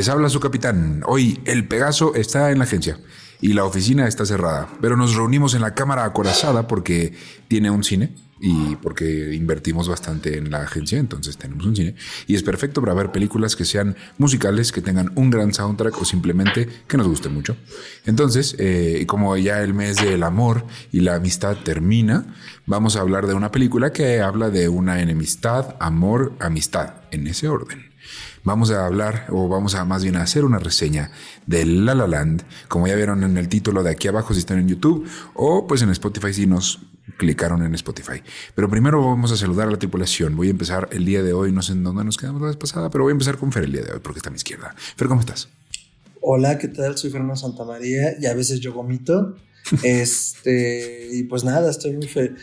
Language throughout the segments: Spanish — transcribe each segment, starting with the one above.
Les habla su capitán. Hoy el Pegaso está en la agencia y la oficina está cerrada, pero nos reunimos en la cámara acorazada porque tiene un cine y porque invertimos bastante en la agencia, entonces tenemos un cine y es perfecto para ver películas que sean musicales, que tengan un gran soundtrack o simplemente que nos guste mucho. Entonces, eh, como ya el mes del amor y la amistad termina, vamos a hablar de una película que habla de una enemistad, amor, amistad, en ese orden. Vamos a hablar, o vamos a más bien a hacer una reseña de La La Land, como ya vieron en el título de aquí abajo si están en YouTube, o pues en Spotify si nos clicaron en Spotify. Pero primero vamos a saludar a la tripulación. Voy a empezar el día de hoy, no sé en dónde nos quedamos la vez pasada, pero voy a empezar con Fer el día de hoy porque está a mi izquierda. Fer, ¿cómo estás? Hola, ¿qué tal? Soy Fernando Santamaría y a veces yo vomito. este, y pues nada, estoy muy feliz.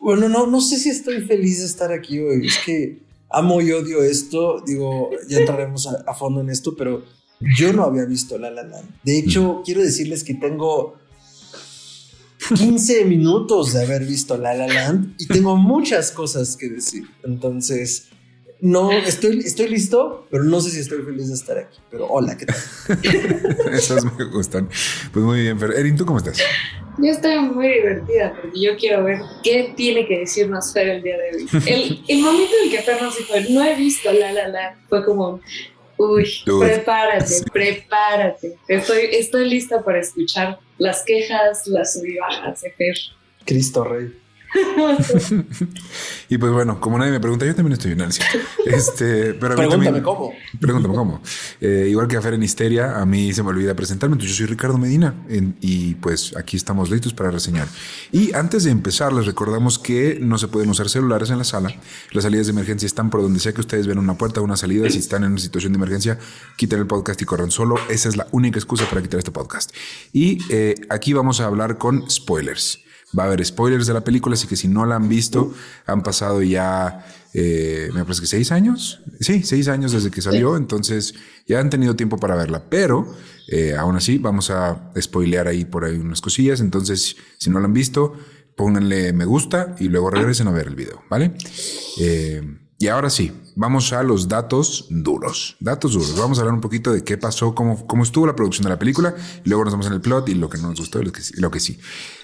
Bueno, no, no sé si estoy feliz de estar aquí hoy. Es que amo y odio esto. Digo, ya entraremos a, fondo en esto, pero yo no había visto La La Land. De hecho, quiero decirles que tengo 15 minutos de haber visto La La Land y tengo muchas cosas que decir. Entonces, no, estoy, estoy listo, pero no sé si estoy feliz de estar aquí. Pero hola, ¿qué tal? Esas me gustan. Pues muy bien, Fer. Erin, ¿tú cómo estás? Yo estoy muy divertida porque yo quiero ver qué tiene que decirnos Fer el día de hoy. El, el momento en el que Fer nos dijo, no he visto La La La, fue como, uy, prepárate, prepárate. Estoy, estoy lista para escuchar las quejas, las subibajas de Fer. Cristo Rey. y pues bueno, como nadie me pregunta, yo también estoy en ansia. Este, pero Pregúntame cómo. Pregúntame cómo. Eh, igual que a Fer en Histeria, a mí se me olvida presentarme. Entonces, yo soy Ricardo Medina y pues aquí estamos listos para reseñar. Y antes de empezar, les recordamos que no se pueden usar celulares en la sala. Las salidas de emergencia están por donde sea que ustedes ven una puerta o una salida. Si están en una situación de emergencia, quiten el podcast y corran solo. Esa es la única excusa para quitar este podcast. Y eh, aquí vamos a hablar con spoilers va a haber spoilers de la película, así que si no la han visto, han pasado ya, eh, me parece que seis años. Sí, seis años desde que salió, entonces ya han tenido tiempo para verla, pero eh, aún así vamos a spoilear ahí por ahí unas cosillas, entonces si no la han visto, pónganle me gusta y luego regresen a ver el video, ¿vale? Eh, y ahora sí, vamos a los datos duros. Datos duros. Vamos a hablar un poquito de qué pasó, cómo, cómo estuvo la producción de la película. Y luego nos vamos en el plot y lo que no nos gustó y lo que, sí.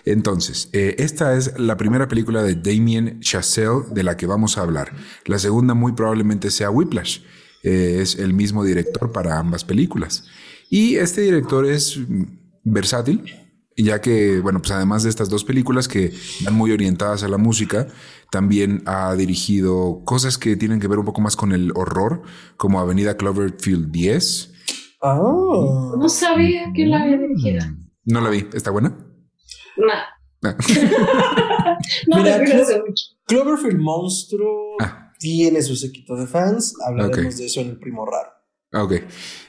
Entonces, eh, esta es la primera película de Damien Chazelle de la que vamos a hablar. La segunda muy probablemente sea Whiplash. Eh, es el mismo director para ambas películas. Y este director es versátil, ya que, bueno, pues además de estas dos películas que van muy orientadas a la música, también ha dirigido cosas que tienen que ver un poco más con el horror, como Avenida Cloverfield 10. Oh. No sabía que la había dirigido. No la vi. ¿Está buena? No. Ah. no Mira, Cloverfield Monstruo ah. tiene su sequito de fans. Hablaremos de eso en el primo raro. Ok.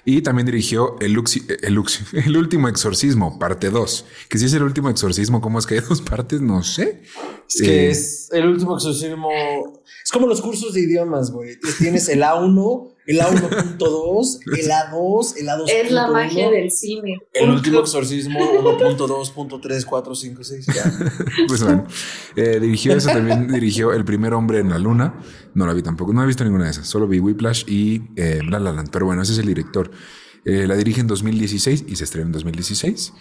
Y también dirigió el, el, el, último exorcismo, parte 2. Que si es el último exorcismo, ¿cómo es que hay dos partes? No sé. Es que eh, es el último exorcismo. Es como los cursos de idiomas, güey. Tienes el A1, el A1.2, el A2, el A2. Es la magia del cine. El último exorcismo 1.2.3, pues bueno, eh, dirigió eso, también dirigió El primer hombre en la luna. No la vi tampoco, no he visto ninguna de esas. Solo vi Whiplash y eh, La La Land. Pero bueno, ese es el director. Eh, la dirige en 2016 y se estrena en 2016.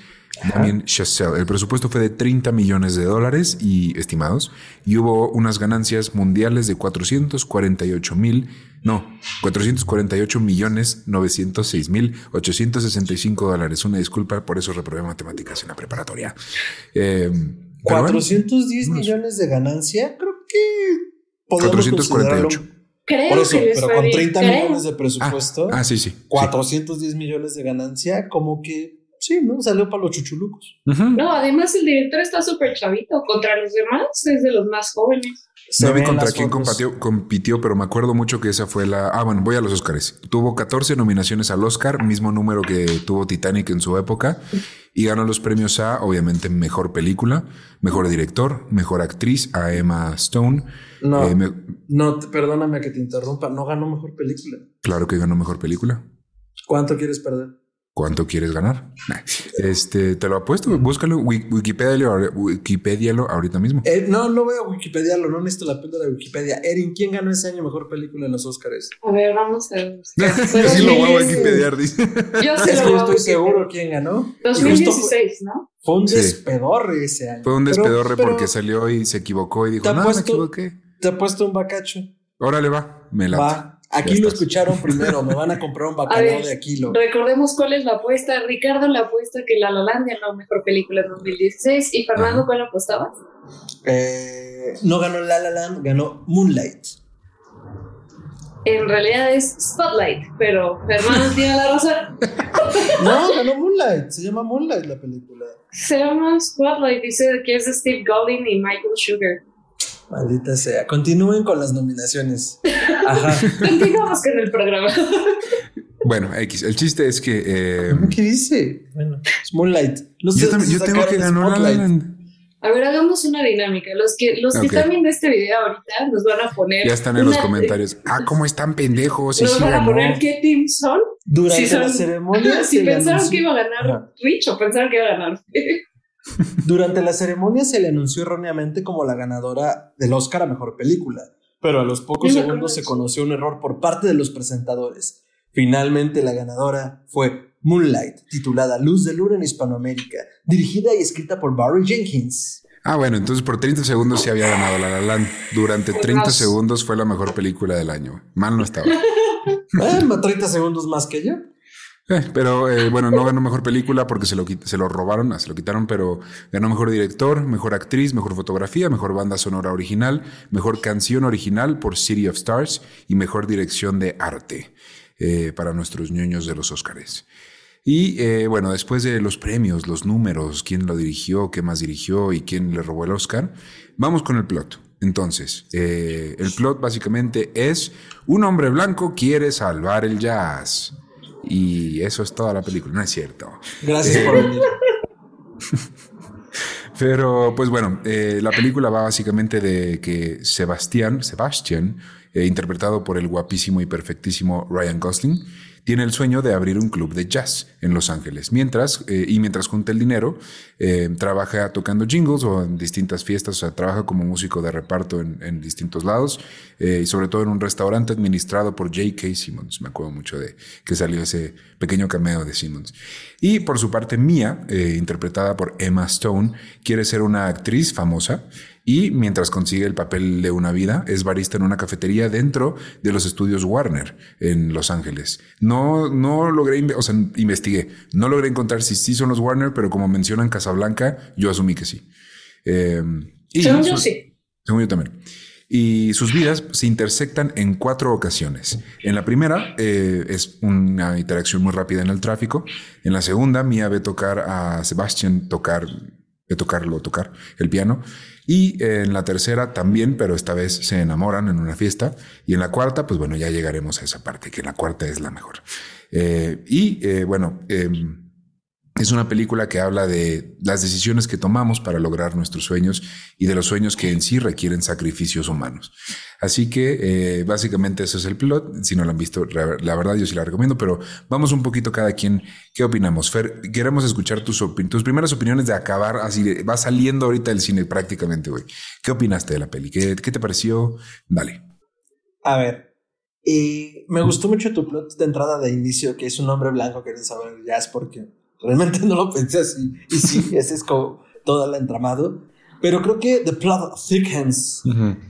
Damien Chazelle. El presupuesto fue de 30 millones de dólares y estimados y hubo unas ganancias mundiales de 448 mil, no, 448 millones 906 mil 865 dólares. Una disculpa, por eso reprobé matemáticas en la preparatoria. 410 eh, millones de ganancia, creo que 448. Creo Por eso, pero con 30 millones de presupuesto, ah, ah sí, sí, 410 millones de ganancia, como que sí, ¿no? Salió para los chuchulucos. No, además el director está súper chavito. Contra los demás es de los más jóvenes. no vi contra quién compitió, pero me acuerdo mucho que esa fue la. Ah, bueno, voy a los Oscars. Tuvo 14 nominaciones al Oscar, mismo número que tuvo Titanic en su época, y ganó los premios a, obviamente, mejor película, mejor director, mejor actriz, a Emma Stone no, eh, no, perdóname que te interrumpa. No ganó mejor película. Claro que ganó mejor película. ¿Cuánto quieres perder? ¿Cuánto quieres ganar? Este, te lo apuesto, búscalo, Wikipedia, Wikipedia ahorita mismo. Eh, no, no voy a Wikipedia, no necesito la pena de Wikipedia. Erin, ¿quién ganó ese año mejor película en los Oscars? A ver, vamos a ver. Yo sí lo voy a Wikipedia, dice. Yo sí lo estoy seguro quién ganó. 2016, ¿no? Fue un despedorre ese año. Fue un despedorre porque salió y se equivocó y dijo, no, me equivoqué. Te ha puesto un bacacho. Órale, va, me la. Va. Aquí lo escucharon primero, me van a comprar un bacalao de Aquilo. Recordemos cuál es la apuesta. Ricardo la apuesta que La La Land ganó mejor película en 2016. ¿Y Fernando cuál apostabas? Eh, no ganó La La Land, ganó Moonlight. En realidad es Spotlight, pero Fernando tiene la razón. no, ganó Moonlight. Se llama Moonlight la película. Se llama Spotlight. Dice que es de Steve Golding y Michael Sugar. Maldita sea. Continúen con las nominaciones. Ajá. Continuamos con el programa. Bueno, X. El chiste es que. Eh, ¿Qué dice? Bueno, Moonlight. yo, yo tengo que ganar La Land. A ver, hagamos una dinámica. Los que, los que están viendo este video ahorita nos van a poner. Ya están en los comentarios. Ah, ¿cómo están pendejos? nos van a poner qué team son. Durante la ceremonia. si pensaron que iba a ganar Twitch o pensaron que iba a ganar. Durante la ceremonia se le anunció erróneamente como la ganadora del Oscar a Mejor Película, pero a los pocos segundos se conoció un error por parte de los presentadores. Finalmente la ganadora fue Moonlight, titulada Luz de Luna en Hispanoamérica, dirigida y escrita por Barry Jenkins. Ah, bueno, entonces por 30 segundos se había ganado La La Land. Durante 30 segundos fue la mejor película del año. Mal no estaba. Eh, 30 segundos más que yo. Eh, pero eh, bueno, no ganó mejor película porque se lo, se lo robaron, se lo quitaron, pero ganó mejor director, mejor actriz, mejor fotografía, mejor banda sonora original, mejor canción original por City of Stars y mejor dirección de arte eh, para nuestros ñoños de los Óscares. Y bueno, después de los premios, los números, quién lo dirigió, qué más dirigió y quién le robó el Oscar, vamos con el plot. Entonces, el plot básicamente es un hombre blanco quiere salvar el jazz. Y eso es toda la película, no es cierto. Gracias por eh, venir. Pero pues bueno, eh, la película va básicamente de que Sebastián, Sebastián, eh, interpretado por el guapísimo y perfectísimo Ryan Gosling, tiene el sueño de abrir un club de jazz en Los Ángeles. Mientras, eh, y mientras junta el dinero, eh, trabaja tocando jingles o en distintas fiestas, o sea, trabaja como músico de reparto en, distintos lados, eh, y sobre todo en un restaurante administrado por J.K. Simmons. Me acuerdo mucho de que salió ese pequeño cameo de Simmons. Y por su parte, Mia, interpretada por Emma Stone, quiere ser una actriz famosa y mientras consigue el papel de una vida, es barista en una cafetería dentro de los estudios Warner en Los Ángeles. No, no logré, o sea, investigué, no logré encontrar si sí son los Warner, pero como mencionan Casablanca, yo asumí que sí. Eh, según yo sí. Según yo también. Y sus vidas se intersectan en cuatro ocasiones. En la primera eh, es una interacción muy rápida en el tráfico. En la segunda, Mia ve tocar a Sebastian tocar, ve tocarlo, tocar el piano. Y en la tercera también, pero esta vez se enamoran en una fiesta. Y en la cuarta, pues bueno, ya llegaremos a esa parte, que la cuarta es la mejor. Eh, y eh, bueno, em, es una película que habla de las decisiones que tomamos para lograr nuestros sueños y de los sueños que en sí requieren sacrificios humanos. Así que eh, básicamente eso es el plot. Si no lo han visto, la verdad yo sí la recomiendo, pero vamos un poquito cada quien. ¿Qué opinamos? Fer, queremos escuchar tus, tus primeras opiniones de acabar así. va saliendo ahorita el cine prácticamente, güey. ¿Qué opinaste de la peli? ¿Qué, te pareció? Dale. A ver, me gustó mucho tu plot de entrada de inicio, que es un hombre blanco que saber el jazz, porque Realmente no lo pensé así. Y sí, ese es como todo el entramado. Pero creo que The Plot Thickens.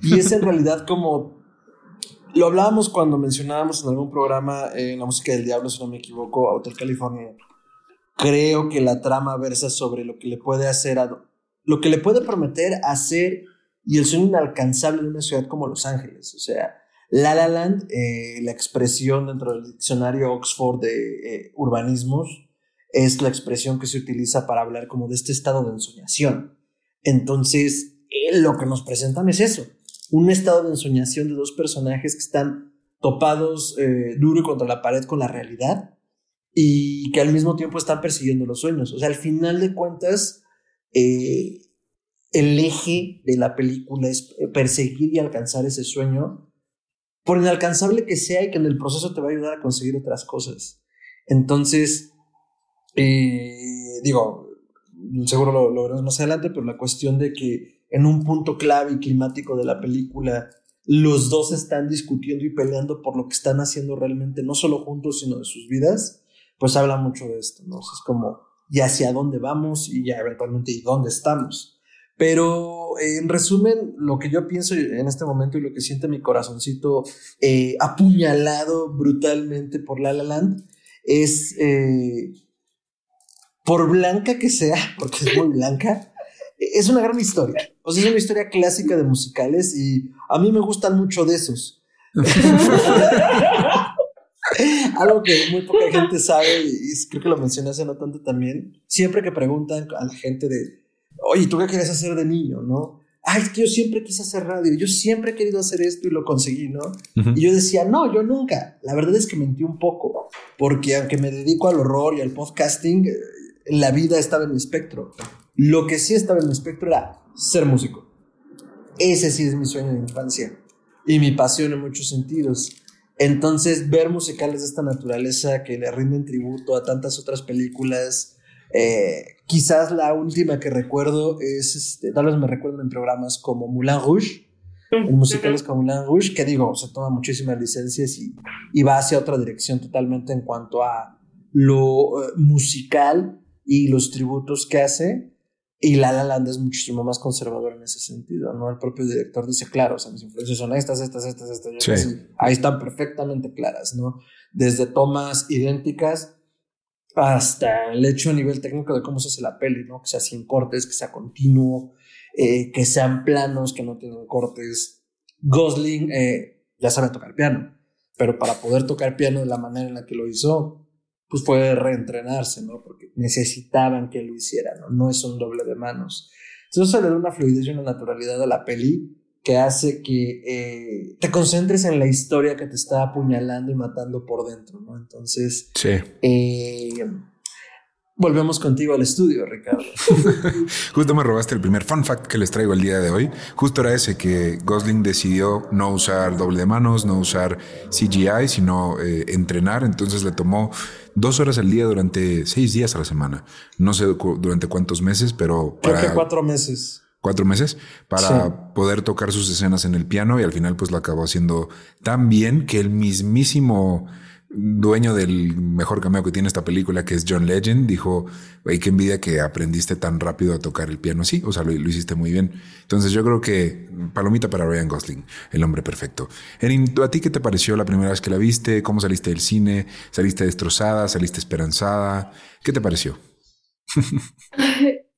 Y es en realidad como. Lo hablábamos cuando mencionábamos en algún programa en La Música del Diablo, si no me equivoco, Hotel California. Creo que la trama versa sobre lo que le puede hacer a. Lo que le puede prometer hacer y el sueño inalcanzable de una ciudad como Los Ángeles. O sea, La La Land, eh, la expresión dentro del diccionario Oxford de eh, urbanismos, es la expresión que se utiliza para hablar como de este estado de ensoñación. Entonces, lo que nos presentan es eso, un estado de ensoñación de dos personajes que están topados eh, duro contra la pared con la realidad y que al mismo tiempo están persiguiendo los sueños. O sea, al final de cuentas, eh, el eje de la película es perseguir y alcanzar ese sueño, por inalcanzable que sea y que en el proceso te va a ayudar a conseguir otras cosas. Entonces, Y digo, seguro lo, lo veremos más adelante, pero la cuestión de que en un punto clave y climático de la película los dos están discutiendo y peleando por lo que están haciendo realmente, no solo juntos, sino de sus vidas, pues habla mucho de esto, ¿no? es como, y hacia dónde vamos y ya eventualmente, y dónde estamos. Pero en resumen, lo que yo pienso en este momento y lo que siente mi corazoncito eh, apuñalado brutalmente por La La Land es, eh, por blanca que sea, porque es muy blanca, es una gran historia. O sea, es una historia clásica de musicales y a mí me gustan mucho de esos. Algo que muy poca gente sabe y creo que lo mencioné hace no tanto también. Siempre que preguntan a la gente de, oye, ¿tú qué querías hacer de niño? ¿No? Ay, es que yo siempre quise hacer radio, yo siempre he querido hacer esto y lo conseguí, ¿no? Y yo decía, no, yo nunca. La verdad es que mentí un poco, porque aunque me dedico al horror y al podcasting, la vida estaba en mi espectro. Lo que sí estaba en mi espectro era ser músico. Ese sí es mi sueño de infancia y mi pasión en muchos sentidos. Entonces, ver musicales de esta naturaleza que le rinden tributo a tantas otras películas, eh, quizás la última que recuerdo es, este, tal vez me recuerden en programas como Moulin Rouge, en musicales como Moulin Rouge, que digo, se toma muchísimas licencias y, y va hacia otra dirección totalmente en cuanto a lo eh, musical y los tributos que hace. Y La La Land es muchísimo más conservador en ese sentido, ¿no? El propio director dice, claro, o sea, mis influencias son estas, estas, estas, estas. ahí están perfectamente claras, ¿no? Desde tomas idénticas hasta el hecho a nivel técnico de cómo se hace la peli, ¿no? Que sea sin cortes, que sea continuo, eh, que sean planos, que no tienen cortes. Gosling eh, ya sabe tocar piano, pero para poder tocar piano de la manera en la que lo hizo, pues fue reentrenarse, ¿no? Porque necesitaban que lo hiciera, ¿no? No es un doble de manos. Entonces eso le da una fluidez y una naturalidad a la peli que hace que eh, te concentres en la historia que te está apuñalando y matando por dentro, ¿no? Entonces, sí. Eh, Volvemos contigo al estudio, Ricardo. Justo me robaste el primer fun fact que les traigo el día de hoy. Justo era ese que Gosling decidió no usar doble de manos, no usar CGI, sino eh, entrenar. Entonces le tomó dos horas al día durante seis días a la semana. No sé durante cuántos meses, pero... Creo que cuatro meses. Cuatro meses para poder tocar sus escenas en el piano y al final pues lo acabó haciendo tan bien que el mismísimo dueño del mejor cameo que tiene esta película, que es John Legend, dijo, güey, qué envidia que aprendiste tan rápido a tocar el piano así, o sea, lo, hiciste muy bien. Entonces yo creo que palomita para Ryan Gosling, el hombre perfecto. Erin, ¿a ti qué te pareció la primera vez que la viste? ¿Cómo saliste del cine? ¿Saliste destrozada? ¿Saliste esperanzada? ¿Qué te pareció?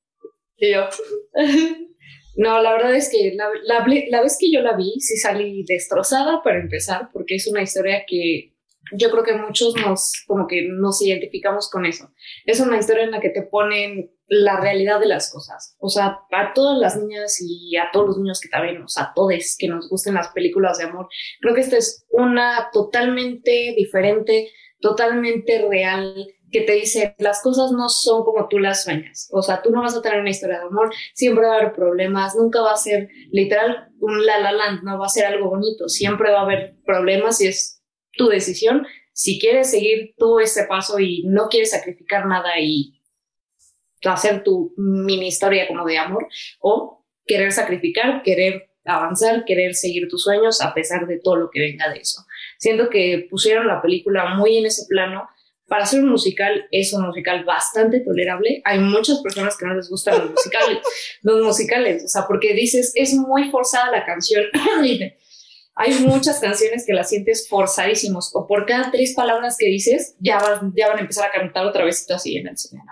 yo. No, la verdad es que la, la, vez que yo la vi, sí salí destrozada para empezar, porque es una historia que yo creo que muchos nos, como que nos identificamos con eso. Es una historia en la que te ponen la realidad de las cosas. O sea, a todas las niñas y a todos los niños que también, o sea, a todos que nos gusten las películas de amor, creo que esta es una totalmente diferente, totalmente real, que te dice, las cosas no son como tú las sueñas. O sea, tú no vas a tener una historia de amor, siempre va a haber problemas, nunca va a ser literal un la la land, no va a ser algo bonito, siempre va a haber problemas y es tu decisión. Si quieres seguir tú ese paso y no quieres sacrificar nada y hacer tu mini historia como de amor, o querer sacrificar, querer avanzar, querer seguir tus sueños a pesar de todo lo que venga de eso. Siento que pusieron la película muy en ese plano. Para hacer un musical es un musical bastante tolerable. Hay muchas personas que no les gustan los musicales, los musicales, o sea, porque dices, es muy forzada la canción. hay muchas canciones que las sientes forzadísimos o por cada tres palabras que dices ya van, ya van a empezar a cantar otra vez así en el cine.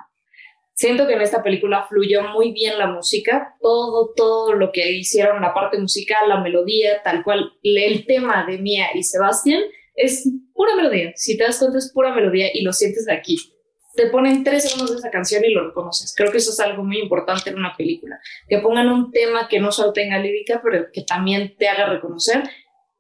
Siento que en esta película fluyó muy bien la música, todo, todo lo que hicieron, la parte musical, la melodía, tal cual, el tema de Mia y Sebastián es pura melodía. Si te das cuenta es pura melodía y lo sientes de aquí. Te ponen tres segundos de esa canción y lo reconoces. Creo que eso es algo muy importante en una película. Que pongan un tema que no solo tenga lírica, pero que también te haga reconocer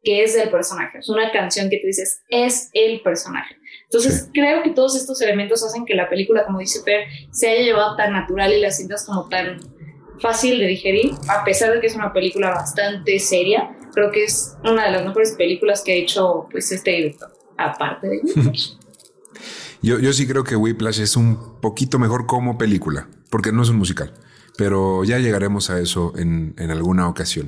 que es del personaje. Es una canción que tú dices, es el personaje. Entonces, creo que todos estos elementos hacen que la película, como dice Per, se haya llevado tan natural y la sientas como tan fácil de digerir, a pesar de que es una película bastante seria. Creo que es una de las mejores películas que ha hecho pues este director, aparte de Yo, yo sí creo que Whiplash es un poquito mejor como película, porque no es un musical pero ya llegaremos a eso en, en, alguna ocasión.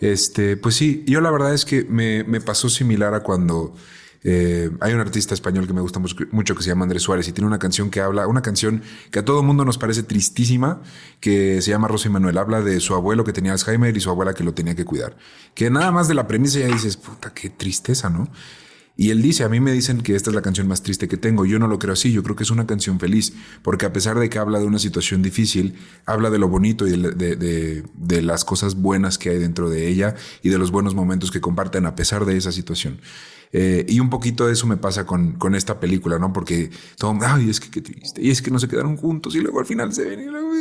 Este, pues sí, yo la verdad es que me, me pasó similar a cuando eh, hay un artista español que me gusta mucho, que se llama Andrés Suárez y tiene una canción que habla, una canción que a todo mundo nos parece tristísima, que se llama Rosa y Manuel. Habla de su abuelo que tenía Alzheimer y su abuela que lo tenía que cuidar. Que nada más de la premisa ya dices, puta, qué tristeza, ¿no? Y él dice, a mí me dicen que esta es la canción más triste que tengo. Yo no lo creo así, yo creo que es una canción feliz, porque a pesar de que habla de una situación difícil, habla de lo bonito y de, de, las cosas buenas que hay dentro de ella y de los buenos momentos que comparten a pesar de esa situación. Eh, y un poquito de eso me pasa con, con esta película, ¿no? Porque todo, ay, es que qué triste, y es que no se quedaron juntos y luego al final se ven y luego...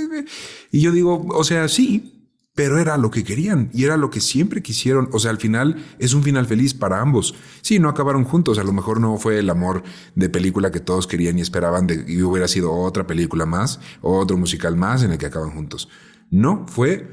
Y yo digo, o sea, sí, pero era lo que querían y era lo que siempre quisieron. O sea, al final es un final feliz para ambos. Sí, no acabaron juntos, a lo mejor no fue el amor de película que todos querían y esperaban de, y hubiera sido otra película más otro musical más en el que acaban juntos. No, fue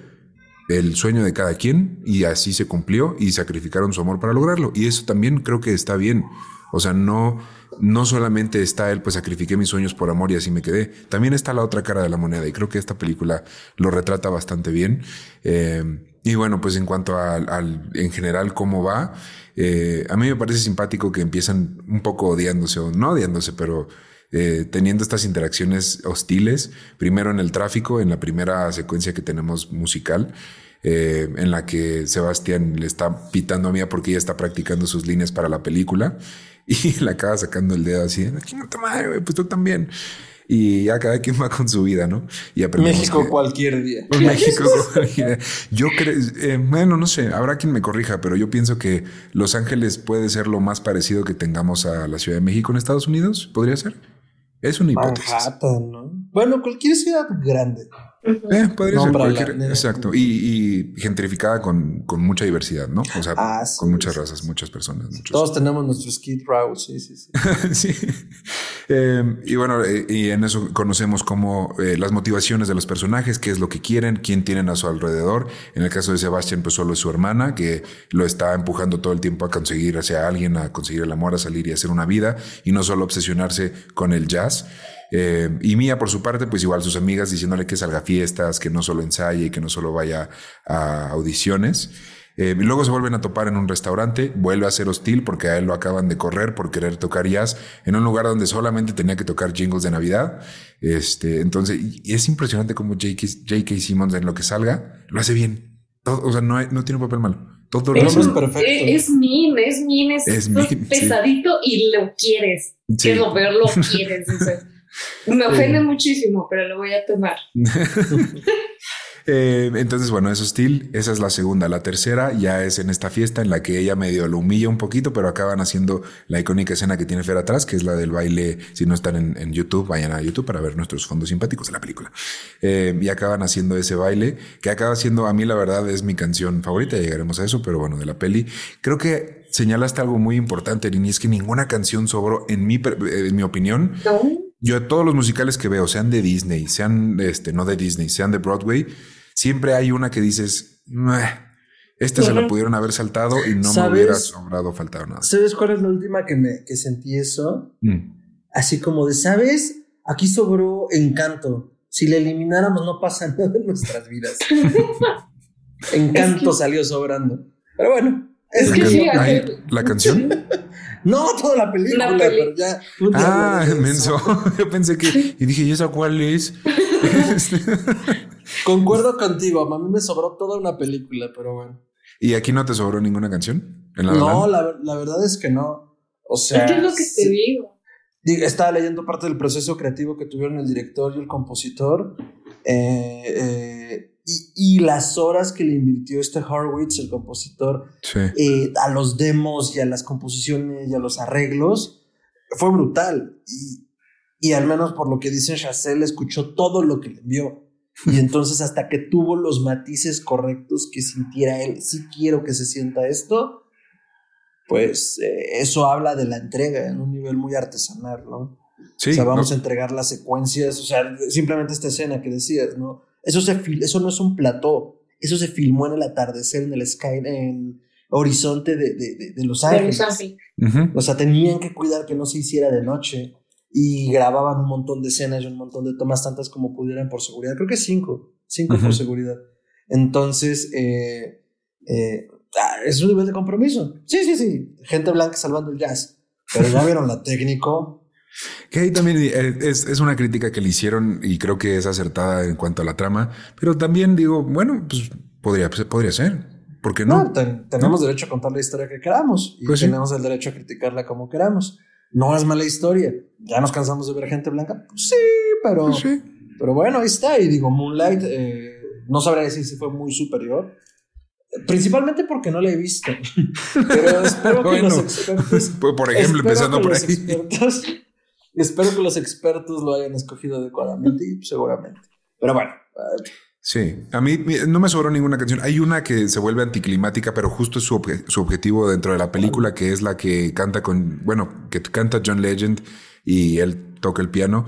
el sueño de cada quien y así se cumplió y sacrificaron su amor para lograrlo. Y eso también creo que está bien. O sea, no, no solamente está él, pues sacrifiqué mis sueños por amor y así me quedé. También está la otra cara de la moneda y creo que esta película lo retrata bastante bien. Eh, y bueno, pues en cuanto al, en general cómo va, eh, a mí me parece simpático que empiezan un poco odiándose o no odiándose, pero eh, teniendo estas interacciones hostiles, primero en el tráfico, en la primera secuencia que tenemos musical. En la que Sebastián le está pitando a Mía porque ella está practicando sus líneas para la película y le acaba sacando el dedo así, te madre, pues tú también. Y ya cada quien va con su vida, ¿no? Y México cualquier día. México cualquier día. Yo creo, eh, bueno, no sé, habrá quien me corrija, pero yo pienso que Los Ángeles puede ser lo más parecido que tengamos a la Ciudad de México en Estados Unidos, ¿podría ser? Es una hipótesis. Manhattan, ¿no? Bueno, cualquier ciudad grande. Eh, podría ser cualquier. Exacto. Y, gentrificada con, con, mucha diversidad, ¿no? O sea, ah, con muchas razas, muchas personas. Todos tenemos nuestros Skid Row, sí, sí, sí. sí. Eh, y bueno, eh, y en eso conocemos como las motivaciones de los personajes, qué es lo que quieren, quién tienen a su alrededor. En el caso de Sebastián, pues solo es su hermana, que lo está empujando todo el tiempo a conseguir hacia alguien, a conseguir el amor, a salir y hacer una vida, y no solo obsesionarse con el jazz. Eh, y Mía, por su parte, pues igual sus amigas diciéndole que salga a fiestas, que no solo ensaye y que no solo vaya a audiciones. Eh, y luego se vuelven a topar en un restaurante, vuelve a ser hostil porque a él lo acaban de correr por querer tocar jazz en un lugar donde solamente tenía que tocar jingles de Navidad. Este, entonces, y es impresionante cómo J.K. Simmons en lo que salga lo hace bien. o sea, no, no tiene un papel malo. Todo lo es, es perfecto. Es min, es min, es, pesadito y lo quieres. Que lo peor, lo quieres. Me ofende muchísimo, pero lo voy a tomar. Eh, entonces, bueno, eso hostil. Esa es la segunda. La tercera ya es en esta fiesta en la que ella medio lo humilla un poquito, pero acaban haciendo la icónica escena que tiene Fer atrás, que es la del baile. Si no están en, YouTube, vayan a YouTube para ver nuestros fondos simpáticos de la película. Eh, y acaban haciendo ese baile, que acaba siendo, a mí la verdad, es mi canción favorita. Llegaremos a eso, pero bueno, de la peli. Creo que señalaste algo muy importante, Lini, es que ninguna canción sobró, en mi, en mi opinión. Yo todos los musicales que veo, sean de Disney, sean este, no de Disney, sean de Broadway, siempre hay una que dices, esta se la pudieron haber saltado y no me hubiera sobrado faltar nada. ¿Sabes cuál es la última que me que sentí eso? Mm. Así como de, ¿sabes? Aquí sobró encanto. Si le elimináramos no pasa nada en nuestras vidas. encanto salió sobrando. Pero bueno. Es, que ¿La canción? No, toda la película, pero ya. Ah, menso. Yo pensé que. Y dije, ¿y esa cuál es? Concuerdo contigo. A mí me sobró toda una película, pero bueno. ¿Y aquí no te sobró ninguna canción? no, la, la, verdad es que no. O sea. ¿Qué es lo que te digo? Estaba leyendo parte del proceso creativo que tuvieron el director y el compositor. Eh, eh, y, las horas que le invirtió este Horwitz, el compositor, eh, a los demos y a las composiciones y a los arreglos, fue brutal. Y, y al menos por lo que dice Chazelle, escuchó todo lo que le envió. Y entonces hasta que tuvo los matices correctos que sintiera él, si quiero que se sienta esto, pues eh, eso habla de la entrega en un nivel muy artesanal, ¿no? Sí, o sea, vamos a entregar las secuencias, o sea, simplemente esta escena que decías, ¿no? Eso, se eso no es un plató, eso se filmó en el atardecer, en el sky, en horizonte de, de, de, Los Ángeles. O sea, tenían que cuidar que no se hiciera de noche. y grababan un montón de escenas y un montón de tomas, tantas como pudieran por seguridad. Creo que cinco, cinco por seguridad. Entonces, eh, eh, ah, es un nivel de compromiso. Sí, sí, sí. Gente blanca salvando el jazz. Pero ya vieron la técnico. Que ahí también eh, es, es, una crítica que le hicieron y creo que es acertada en cuanto a la trama. Pero también digo, bueno, pues podría, pues, podría ser. ¿Por qué no? tenemos derecho a contar la historia que queramos y pues tenemos el derecho a criticarla como queramos. No es mala historia. Ya nos cansamos de ver gente blanca. Pues sí, pero, pues pero bueno, ahí está. Y digo, Moonlight, eh, no sabría decir si fue muy superior. Principalmente porque no la he visto. Pero espero que los expertos. Por ejemplo, empezando por ahí. Espero que los expertos lo hayan escogido adecuadamente y seguramente. Pero bueno. Sí, a mí no me sobró ninguna canción. Hay una que se vuelve anticlimática, pero justo es su, su objetivo dentro de la película, que es la que canta con, bueno, que canta John Legend y él toca el piano.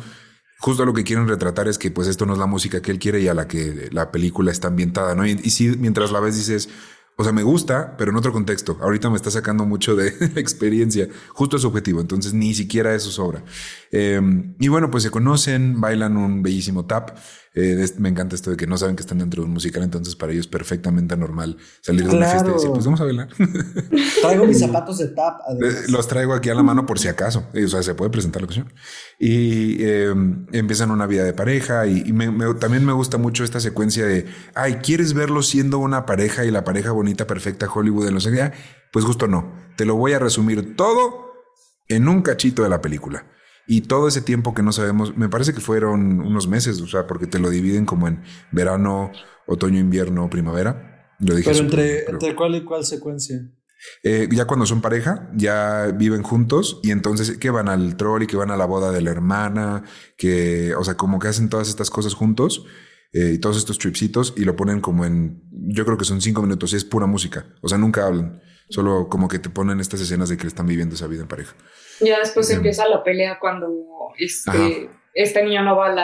Justo lo que quieren retratar es que pues esto no es la música que él quiere y a la que la película está ambientada, ¿no? Y, y sí, mientras la ves dices, o sea, me gusta, pero en otro contexto. Ahorita me está sacando mucho de experiencia. Justo es objetivo. Entonces, ni siquiera eso sobra. Em, y bueno, pues se conocen, bailan un bellísimo tap. Eh, me encanta esto de que no saben que están dentro de un musical, entonces para ellos es perfectamente normal salir de una fiesta y decir, pues vamos a bailar. Traigo mis zapatos de tap. Los traigo aquí a la mano por si acaso. O sea, se puede presentar la ocasión. Y em, empiezan una vida de pareja y, también me gusta mucho esta secuencia de, ay, ¿quieres verlo siendo una pareja y la pareja bonita, perfecta, Hollywood de los Pues justo no. Te lo voy a resumir todo en un cachito de la película. Y todo ese tiempo que no sabemos, me parece que fueron unos meses, o sea, porque te lo dividen como en verano, otoño, invierno, primavera. Lo dije pero entre, entre cuál y cuál secuencia. Eh, ya cuando son pareja, ya viven juntos y entonces que van al troll y que van a la boda de la hermana, que, o sea, como que hacen todas estas cosas juntos eh, y todos estos tripsitos y lo ponen como en, yo creo que son cinco minutos y es pura música, o sea, nunca hablan, solo como que te ponen estas escenas de que están viviendo esa vida en pareja. Ya después empieza la pelea cuando este, este niño no va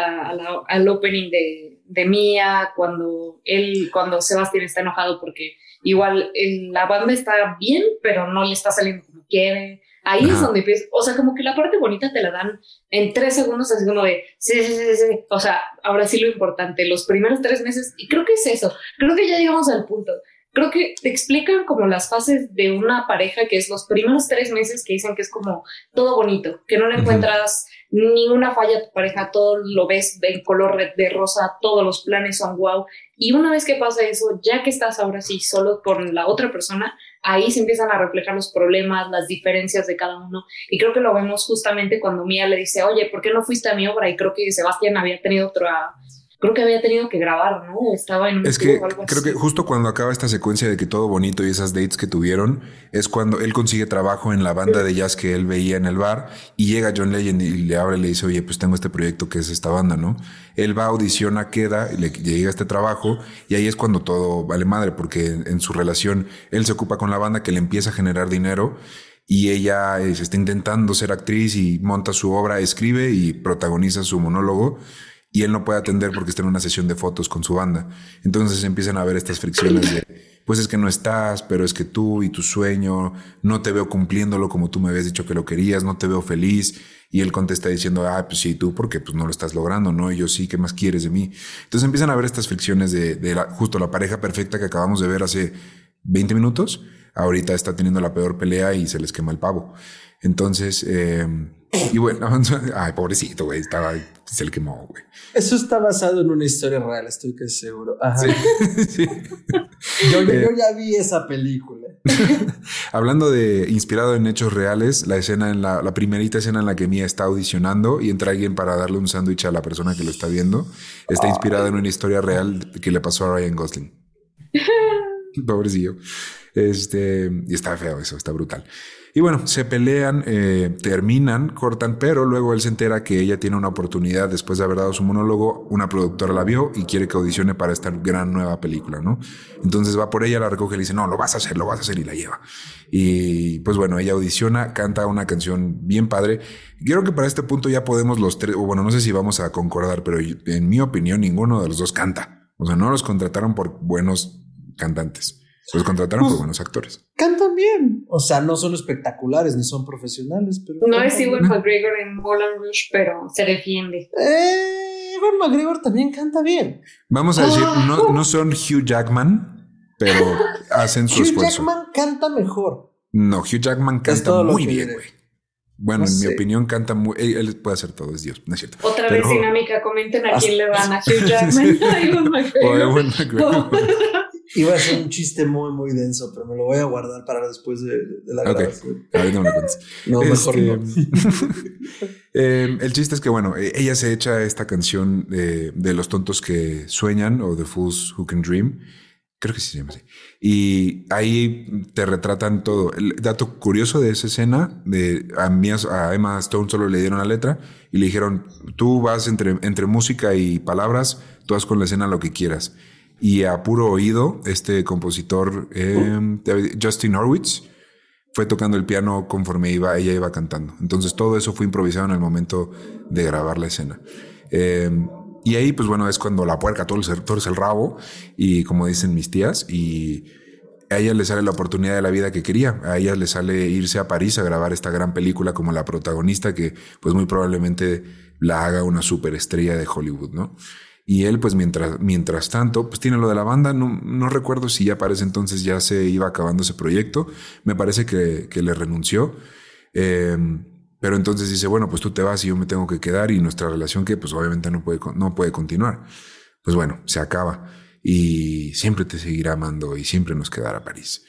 al opening de, de Mía, cuando él, cuando Sebastián está enojado porque igual la banda está bien, pero no le está saliendo como quiere. Ahí es donde empieza, o sea, como que la parte bonita te la dan en tres segundos, así como de, sí, sí, sí, sí, o sea, ahora sí lo importante, los primeros tres meses, y creo que es eso, creo que ya llegamos al punto, creo que te explican como las fases de una pareja, que es los primeros tres meses que dicen que es como todo bonito, que no le encuentras ninguna falla a tu pareja, todo lo ves en color de rosa, todos los planes son wow. Y una vez que pasa eso, ya que estás ahora sí solo con la otra persona, ahí se empiezan a reflejar los problemas, las diferencias de cada uno. Y creo que lo vemos justamente cuando Mía le dice, oye, ¿por qué no fuiste a mi obra? Y creo que Sebastián había tenido otra creo que había tenido que grabar, ¿no? Estaba en un Es que creo que justo cuando acaba esta secuencia de que todo bonito y esas dates que tuvieron, es cuando él consigue trabajo en la banda de jazz que él veía en el bar y llega John Legend y le abre y le dice, oye, pues tengo este proyecto que es esta banda, ¿no? Él va, audiciona, queda, y le llega este trabajo y ahí es cuando todo vale madre porque en su relación él se ocupa con la banda que le empieza a generar dinero y ella se está intentando ser actriz y monta su obra, escribe y protagoniza su monólogo y él no puede atender porque está en una sesión de fotos con su banda. Entonces empiezan a ver estas fricciones de, pues es que no estás, pero es que tú y tu sueño, no te veo cumpliéndolo como tú me habías dicho que lo querías, no te veo feliz. Y él contesta diciendo, ah, pues sí, tú, porque pues no lo estás logrando, ¿no? Y yo sí, ¿qué más quieres de mí? Entonces empiezan a ver estas fricciones de, de justo la pareja perfecta que acabamos de ver hace 20 minutos. Ahorita está teniendo la peor pelea y se les quema el pavo. Entonces, eh, y bueno, ay, pobrecito, güey, estaba, se le quemó, güey. Eso está basado en una historia real, estoy que seguro. Ajá. Sí, Yo, yo, eh, ya vi esa película. Hablando de inspirado en hechos reales, la escena en la, la primerita escena en la que Mia está audicionando y entra alguien para darle un sándwich a la persona que lo está viendo, está inspirada en una historia real que le pasó a Ryan Gosling. Pobrecillo. Este, y está feo eso, está brutal. Y bueno, se pelean, eh, terminan, cortan, pero luego él se entera que ella tiene una oportunidad después de haber dado su monólogo, una productora la vio y quiere que audicione para esta gran nueva película, ¿no? Entonces va por ella, la recoge y le dice, no, lo vas a hacer, lo vas a hacer y la lleva. Y pues bueno, ella audiciona, canta una canción bien padre. Creo que para este punto ya podemos los tres, o bueno, no sé si vamos a concordar, pero en mi opinión ninguno de los dos canta. O sea, no los contrataron por buenos cantantes. Los contrataron por pues, buenos actores. Cantan bien. O sea, no son espectaculares ni son profesionales, pero. No es Iwan McGregor en Moulin Rouge, pero se defiende. Eh, Iwan McGregor también canta bien. Vamos a decir, no, no son Hugh Jackman, pero hacen su esfuerzo. Hugh Jackman canta mejor. No, Hugh Jackman canta muy bien, güey. Bueno, en mi opinión canta muy... Él, puede hacer todo, es Dios, no es cierto. Otra vez dinámica, comenten a quién le van, a Hugh Jackman, a McGregor. Iba a ser un chiste muy, muy denso, pero me lo voy a guardar para después de, la grabación. no me lo No, mejor no. Em, el chiste es que, bueno, e, ella se echa esta canción de, de los tontos que sueñan o The Fools Who Can Dream. Creo que sí se llama así. Y ahí te retratan todo. El dato curioso de esa escena, de a, mí, a Emma Stone solo le dieron la letra y le dijeron, tú vas entre, entre música y palabras, tú haz con la escena lo que quieras. Y a puro oído, este compositor, em, Justin Horwitz, fue tocando el piano conforme iba, ella iba cantando. Entonces todo eso fue improvisado en el momento de grabar la escena. Em, y ahí, pues bueno, es cuando la puerca todo es el rabo, y como dicen mis tías, y a ella le sale la oportunidad de la vida que quería. A ella le sale irse a París a grabar esta gran película como la protagonista que pues muy probablemente la haga una superestrella de Hollywood, ¿no? Y él, pues mientras, mientras tanto, pues tiene lo de la banda. No, no recuerdo si ya para ese entonces ya se iba acabando ese proyecto. Me parece que, que le renunció. Em, pero entonces dice, bueno, pues tú te vas y yo me tengo que quedar y nuestra relación que pues obviamente no puede, no puede continuar. Pues bueno, se acaba y siempre te seguirá amando y siempre nos quedará París.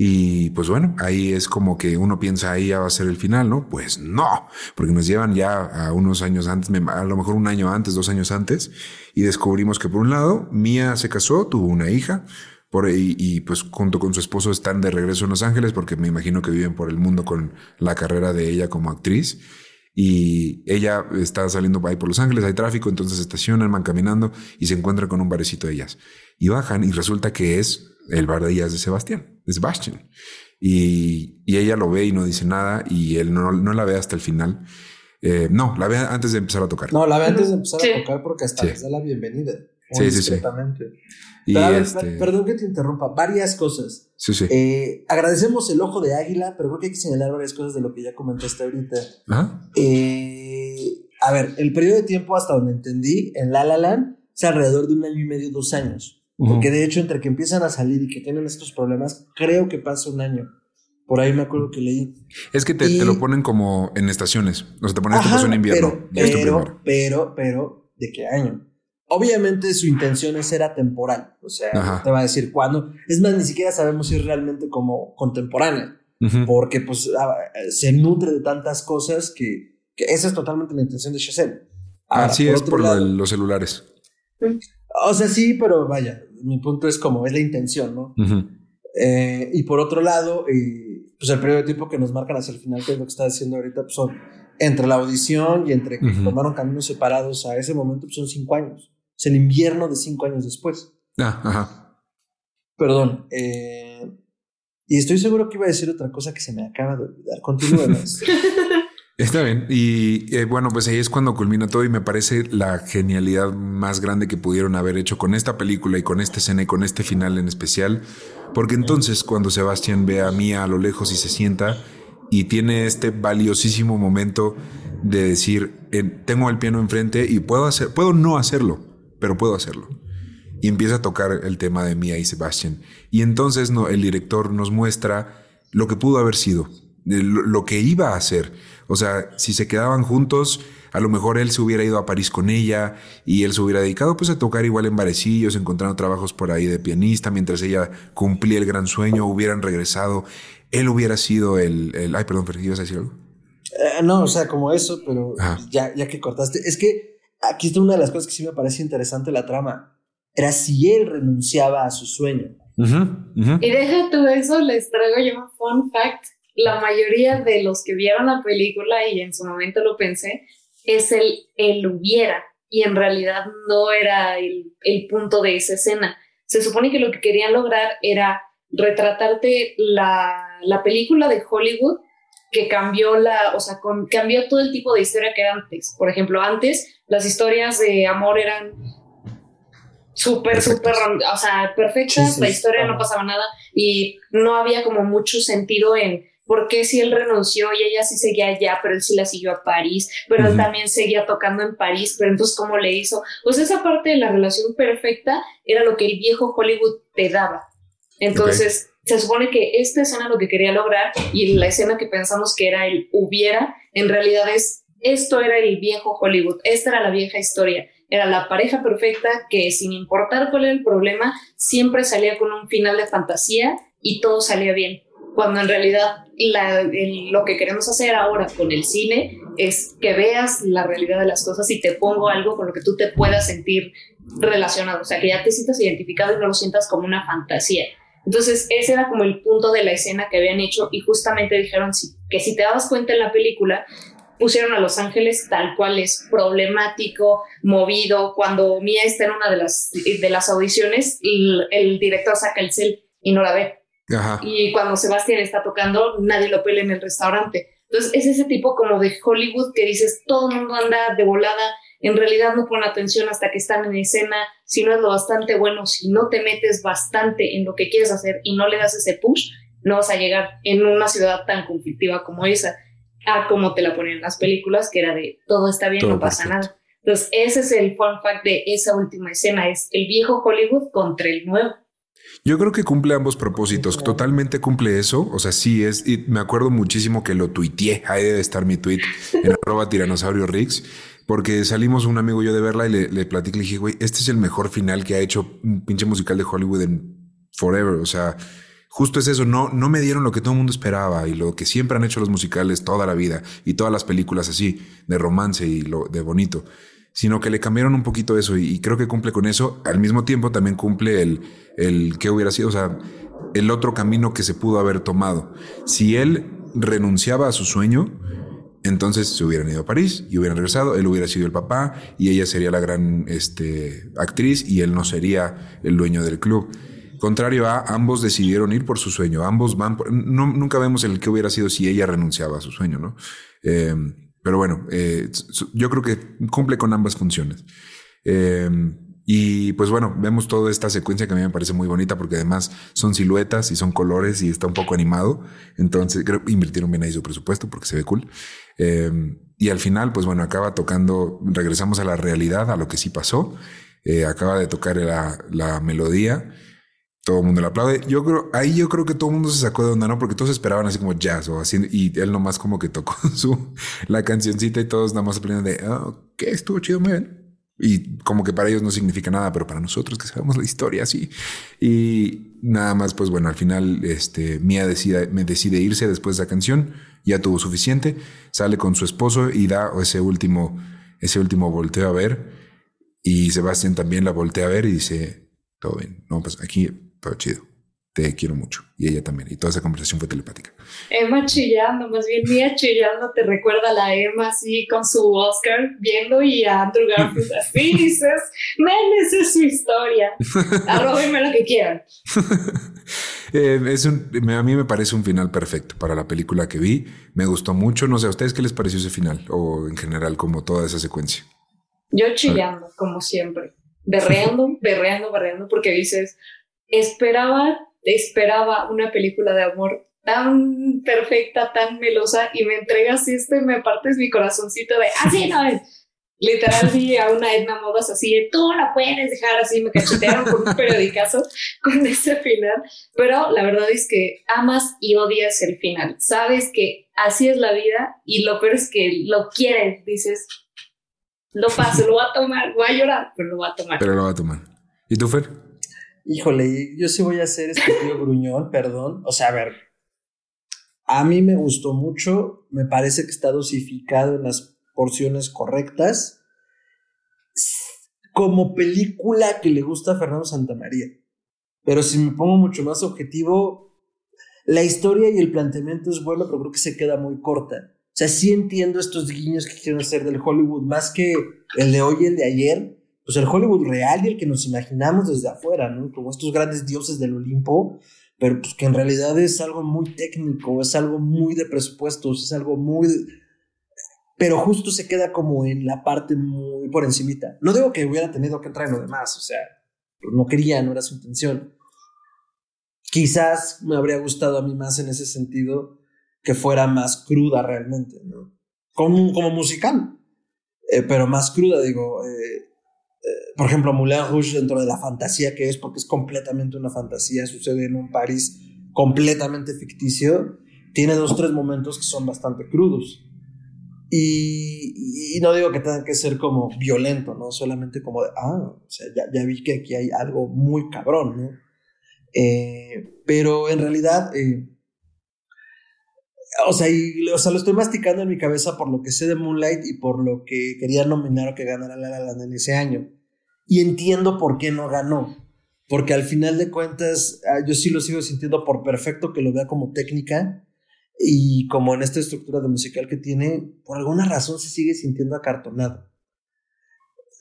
Y pues bueno, ahí es como que uno piensa ahí ya va a ser el final, ¿no? Pues no, porque nos llevan ya a unos años antes, a lo mejor un año antes, dos años antes, y descubrimos que por un lado, Mía se casó, tuvo una hija, por, ahí y pues junto con su esposo están de regreso en Los Ángeles, porque me imagino que viven por el mundo con la carrera de ella como actriz. Y ella está saliendo ahí por Los Ángeles, hay tráfico, entonces estacionan, van caminando y se encuentran con un barecito de ellas. Y bajan y resulta que es el bar de ellas de Sebastián, de Sebastián. Y, y, ella lo ve y no dice nada y él no, no la ve hasta el final. Eh, no, la ve antes de empezar a tocar. No, la ve antes de empezar a tocar porque hasta les da la bienvenida. Sí, sí, sí. Y este... Perdón que te interrumpa, varias cosas. Sí, sí. Eh, agradecemos el ojo de águila, pero creo que hay que señalar varias cosas de lo que ya comentaste ahorita. Eh, a ver, el periodo de tiempo hasta donde entendí en La La Land es alrededor de un año y medio, dos años. Porque de hecho, entre que empiezan a salir y que tienen estos problemas, creo que pasa un año. Por ahí me acuerdo que leí. Es que te, lo ponen como en estaciones. O sea, te ponen esto en invierno. Pero, pero, pero, ¿de qué año? Obviamente su intención es ser atemporal. O sea, te va a decir cuándo. Es más, ni siquiera sabemos si es realmente como contemporánea. Porque pues se nutre de tantas cosas que, que esa es totalmente la intención de Chazelle. Así es por los celulares. O sea, sí, pero vaya, mi punto es como es la intención, ¿no? Eh, y por otro lado, eh, pues el periodo de tiempo que nos marcan hacia el final, que es lo que está diciendo ahorita, pues son entre la audición y entre que tomaron caminos separados a ese momento, pues son cinco años. Es el invierno de cinco años después. Ah, ajá. Perdón. Eh, y estoy seguro que iba a decir otra cosa que se me acaba de olvidar. Continúen. Está bien. Y eh, bueno, pues ahí es cuando culmina todo y me parece la genialidad más grande que pudieron haber hecho con esta película y con esta escena y con este final en especial. Porque entonces cuando Sebastián ve a Mía a lo lejos y se sienta y tiene este valiosísimo momento de decir, eh, tengo el piano enfrente y puedo hacer, puedo no hacerlo, pero puedo hacerlo. Y empieza a tocar el tema de Mía y Sebastián. Y entonces no, el director nos muestra lo que pudo haber sido, lo que iba a hacer o sea, si se quedaban juntos, a lo mejor él se hubiera ido a París con ella y él se hubiera dedicado pues a tocar igual en barecillos, encontrando trabajos por ahí de pianista, mientras ella cumplía el gran sueño, hubieran regresado, él hubiera sido el... el ay, perdón, pero ¿ibas a decir algo? Eh, no, o sea, como eso, pero ya, ya que cortaste, es que aquí está una de las cosas que sí me parece interesante la trama, era si él renunciaba a su sueño. Y deja tú eso, les traigo yo un fun fact la mayoría de los que vieron la película, y en su momento lo pensé, es el, el hubiera, y en realidad no era el, el punto de esa escena. Se supone que lo que querían lograr era retratarte la, la película de Hollywood que cambió la, o sea, con, cambió todo el tipo de historia que era antes. Por ejemplo, antes las historias de amor eran súper, súper, o sea, perfectas, la historia no pasaba nada y no había como mucho sentido en por qué si él renunció y ella sí seguía allá, pero él sí la siguió a París, pero él también seguía tocando en París, pero entonces ¿cómo le hizo? Pues esa parte de la relación perfecta era lo que el viejo Hollywood te daba. Entonces, se supone que esta escena lo que quería lograr y la escena que pensamos que era el hubiera, en realidad es, esto era el viejo Hollywood, esta era la vieja historia era la pareja perfecta que sin importar cuál era el problema, siempre salía con un final de fantasía y todo salía bien. Cuando en realidad lo que queremos hacer ahora con el cine es que veas la realidad de las cosas y te pongo algo con lo que tú te puedas sentir relacionado, o sea, que ya te sientas identificado y no lo sientas como una fantasía. Entonces, ese era como el punto de la escena que habían hecho y justamente dijeron que si te dabas cuenta en la película, pusieron a Los Ángeles tal cual es problemático, movido. Cuando Mia está en una de las, de las audiciones, el, director saca el cel y no la ve. Y cuando Sebastián está tocando, nadie lo pele en el restaurante. Entonces es ese tipo como de Hollywood que dices, todo el mundo anda de volada, en realidad no pone atención hasta que están en escena, si no es lo bastante bueno, si no te metes bastante en lo que quieres hacer y no le das ese push, no vas a llegar en una ciudad tan conflictiva como esa a como te la ponen en las películas, que era de todo está bien, no pasa nada. Entonces, ese es el fun fact de esa última escena, es el viejo Hollywood contra el nuevo. Yo creo que cumple ambos propósitos, totalmente cumple eso, o sea, sí es, y me acuerdo muchísimo que lo tuiteé, ahí debe estar mi tweet en arroba tiranosaurio Rix, porque salimos un amigo y yo de verla y le, le platiqué, le dije, güey, este es el mejor final que ha hecho un pinche musical de Hollywood en forever, o sea, justo es eso, no, no me dieron lo que todo el mundo esperaba y lo que siempre han hecho los musicales toda la vida y todas las películas así, de romance y lo de bonito, sino que le cambiaron un poquito eso y, creo que cumple con eso. Al mismo tiempo también cumple el, el que hubiera sido, o sea, el otro camino que se pudo haber tomado. Si él renunciaba a su sueño, entonces se hubieran ido a París y hubieran regresado, él hubiera sido el papá y ella sería la gran este, actriz y él no sería el dueño del club. Contrario a ambos decidieron ir por su sueño, ambos van, no, nunca vemos el que hubiera sido si ella renunciaba a su sueño, ¿no? Eh, pero bueno, eh, yo creo que cumple con ambas funciones. Eh, y pues bueno, vemos toda esta secuencia que a mí me parece muy bonita porque además son siluetas y son colores y está un poco animado. Entonces creo que invirtieron bien ahí su presupuesto porque se ve cool. y al final, pues bueno, acaba tocando, regresamos a la realidad, a lo que sí pasó. acaba de tocar la, la melodía todo el mundo le aplaude. Yo creo, ahí yo creo que todo el mundo se sacó de onda, ¿no? Porque todos esperaban así como jazz o así, y él nomás como que tocó su, la cancioncita y todos nada más aplaudieron de, oh. Estuvo chido, bien. Y como que para ellos no significa nada, pero para nosotros que sabemos la historia así. Y nada más, pues bueno, al final, este, Mia decide, me decide irse después de esa canción, ya tuvo suficiente, sale con su esposo y da ese último, ese último volteo a ver. Y Sebastián también la voltea a ver y dice, todo bien, no, pues aquí todo chido. Te quiero mucho. Y ella también. Y toda esa conversación fue telepática. Emma chillando, más bien Mía chillando, te recuerda a la Emma así con su Oscar viendo y a Andrew Garfield así dices, men, esa es su historia. Arróbenme lo que quieran. Eh, es un, a mí me parece un final perfecto para la película que vi. Me gustó mucho. No sé, ¿a ustedes qué les pareció ese final? O en general, como toda esa secuencia. Yo chillando, como siempre. Berreando, berreando, berreando, porque dices, esperaba, esperaba una película de amor tan perfecta, tan melosa y me entregas esto y me partes mi corazoncito de así no es. Literal vi a una Edna Modas así de tú la puedes dejar así, me cachetearon con un periodicazo con ese final, pero la verdad es que amas y odias el final, sabes que así es la vida y lo peor es que lo quieres, dices, lo paso, lo va a tomar, voy a llorar, pero lo va a tomar. Pero lo va a tomar. ¿Y tú, Fer? Híjole, yo sí voy a hacer este tío gruñón, perdón. O sea, a ver, a mí me gustó mucho, me parece que está dosificado en las porciones correctas. Como película que le gusta a Fernando Santamaría. Pero si me pongo mucho más objetivo, la historia y el planteamiento es bueno, pero creo que se queda muy corta. O sea, sí entiendo estos guiños que quieren hacer del Hollywood, más que el de hoy y el de ayer pues el Hollywood real y el que nos imaginamos desde afuera, ¿no? Como estos grandes dioses del Olimpo, pero pues que en realidad es algo muy técnico, es algo muy de presupuestos, es algo muy... Pero justo se queda como en la parte muy por encimita. No digo que hubiera tenido que entrar en lo demás, o sea, no quería, no era su intención. Quizás me habría gustado a mí más en ese sentido que fuera más cruda realmente, ¿no? Como, como musical, eh, pero más cruda, digo. Eh, por ejemplo, Moulin Rouge, dentro de la fantasía que es, porque es completamente una fantasía, sucede en un París completamente ficticio, tiene dos, tres momentos que son bastante crudos. Y, no digo que tenga que ser como violento, ¿no? Solamente como de, ah, o sea, ya, ya vi que aquí hay algo muy cabrón, ¿no? Eh, pero en realidad, eh, o, sea, o sea, lo estoy masticando en mi cabeza por lo que sé de Moonlight y por lo que quería nominar o que ganara La La Land en ese año. Y entiendo por qué no ganó. Porque al final de cuentas, ah, yo sí lo sigo sintiendo por perfecto que lo vea como técnica. Y como en esta estructura de musical que tiene, por alguna razón se sigue sintiendo acartonado.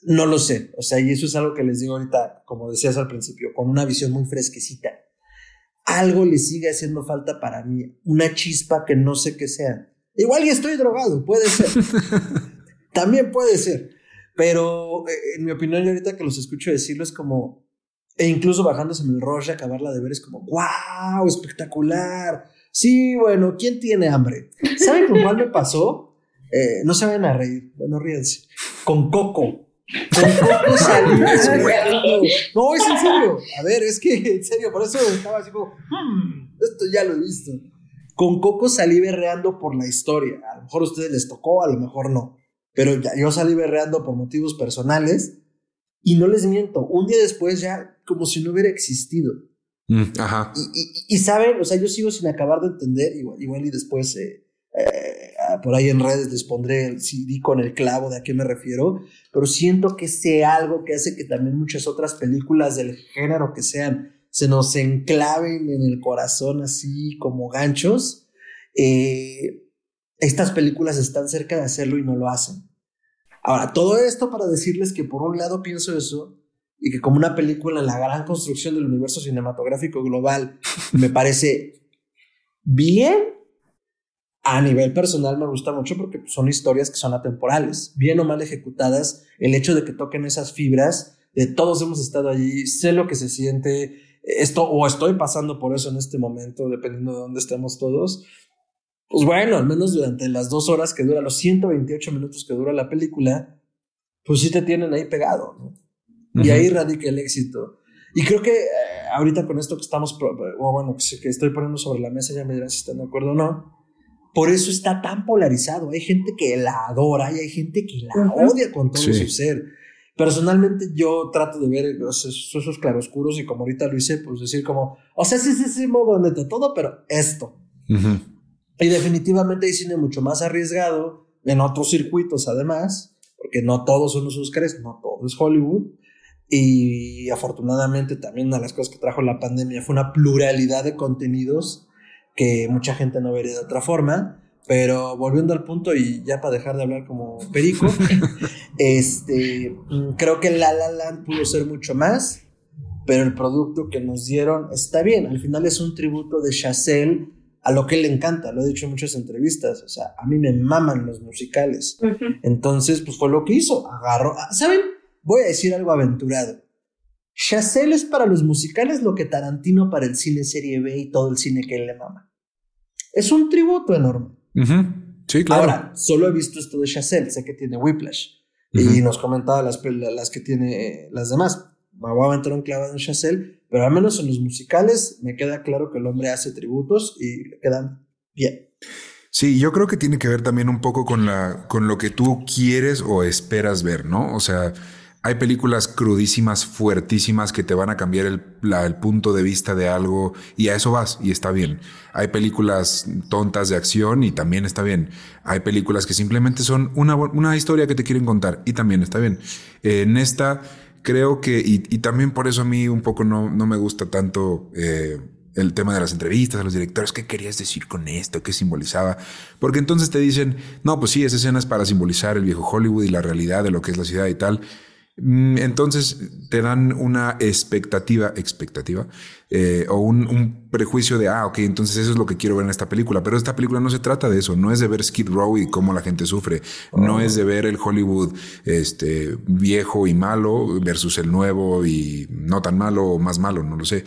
No lo sé, o sea, y eso es algo que les digo ahorita, como decías al principio, con una visión muy fresquecita. Algo le sigue haciendo falta para mí, una chispa que no sé qué sea. Igual y estoy drogado, puede ser. También puede ser. Pero eh, en mi opinión, yo ahorita que los escucho decirlo es como, e incluso bajándose en el rush, acabarla de ver es como, wow, espectacular. Sí, bueno, ¿quién tiene hambre? ¿Saben con cuál me pasó? Eh, no se vayan a reír, bueno, ríense. Con Coco. Con Coco salí. no, es en serio. A ver, es que en serio, por eso estaba así como, hmm, esto ya lo he visto. Con Coco salí berreando por la historia. A lo mejor a ustedes les tocó, a lo mejor no. Pero ya, yo salí berreando por motivos personales. Y no les miento, un día después ya como si no hubiera existido. Mm, ajá. Y, saben, o sea, yo sigo sin acabar de entender, igual, igual y después eh, eh, por ahí en redes les pondré el CD con el clavo de a qué me refiero, pero siento que sé algo que hace que también muchas otras películas del género que sean se nos enclaven en el corazón así como ganchos. Eh, estas películas están cerca de hacerlo y no lo hacen. Ahora, todo esto para decirles que por un lado pienso eso y que como una película en la gran construcción del universo cinematográfico global me parece bien, a nivel personal me gusta mucho porque son historias que son atemporales, bien o mal ejecutadas, el hecho de que toquen esas fibras, de todos hemos estado allí, sé lo que se siente, esto o estoy pasando por eso en este momento, dependiendo de dónde estemos todos. Pues bueno, al menos durante las dos horas que dura, los 128 minutos que dura la película, pues sí te tienen ahí pegado, ¿no? Y ahí radica el éxito. Y creo que eh, ahorita con esto que estamos, o bueno, que estoy poniendo sobre la mesa, ya me dirán si están de acuerdo o no por eso está tan polarizado. Hay gente que la adora y hay gente que la odia con todo su ser. Personalmente yo trato de ver esos, claroscuros y como ahorita lo hice, pues decir como, o sea, sí, sí, sí, modo neto, todo, pero esto. Y definitivamente hay cine mucho más arriesgado en otros circuitos además, porque no todos son los Oscars, no todo es Hollywood. Y afortunadamente también una de las cosas que trajo la pandemia fue una pluralidad de contenidos que mucha gente no vería de otra forma. Pero volviendo al punto y ya para dejar de hablar como perico, este, mm, creo que La La Land pudo ser mucho más, pero el producto que nos dieron está bien. Al final es un tributo de Chazelle a lo que le encanta, lo he dicho en muchas entrevistas, o sea, a mí me maman los musicales. Entonces, pues fue lo que hizo, agarró, ah, ¿saben? Voy a decir algo aventurado. Chazelle es para los musicales lo que Tarantino para el cine serie B y todo el cine que él le mama. Es un tributo enorme. Sí, claro. Ahora, solo he visto esto de Chazelle, sé que tiene Whiplash. Y nos comentaba las, las que tiene las demás. Me voy a aventar un clavado en Chazelle, pero al menos en los musicales me queda claro que el hombre hace tributos y le quedan bien. Sí, yo creo que tiene que ver también un poco con, la, con lo que tú quieres o esperas ver, ¿no? O sea, hay películas crudísimas, fuertísimas, que te van a cambiar el, punto de vista de algo y a eso vas y está bien. Hay películas tontas de acción y también está bien. Hay películas que simplemente son una, historia que te quieren contar y también está bien. en esta creo que, y, también por eso a mí un poco no, no me gusta tanto... Eh, el tema de las entrevistas a los directores, ¿qué querías decir con esto? ¿Qué simbolizaba? Porque entonces te dicen, no, pues sí, esa escena es para simbolizar el viejo Hollywood y la realidad de lo que es la ciudad y tal. Mm, entonces te dan una expectativa, expectativa, eh, o un, prejuicio de, ah, ok, entonces eso es lo que quiero ver en esta película. Pero esta película no se trata de eso, no es de ver Skid Row y cómo la gente sufre, no oh. es de ver el Hollywood este, viejo y malo versus el nuevo y no tan malo o más malo, no lo sé.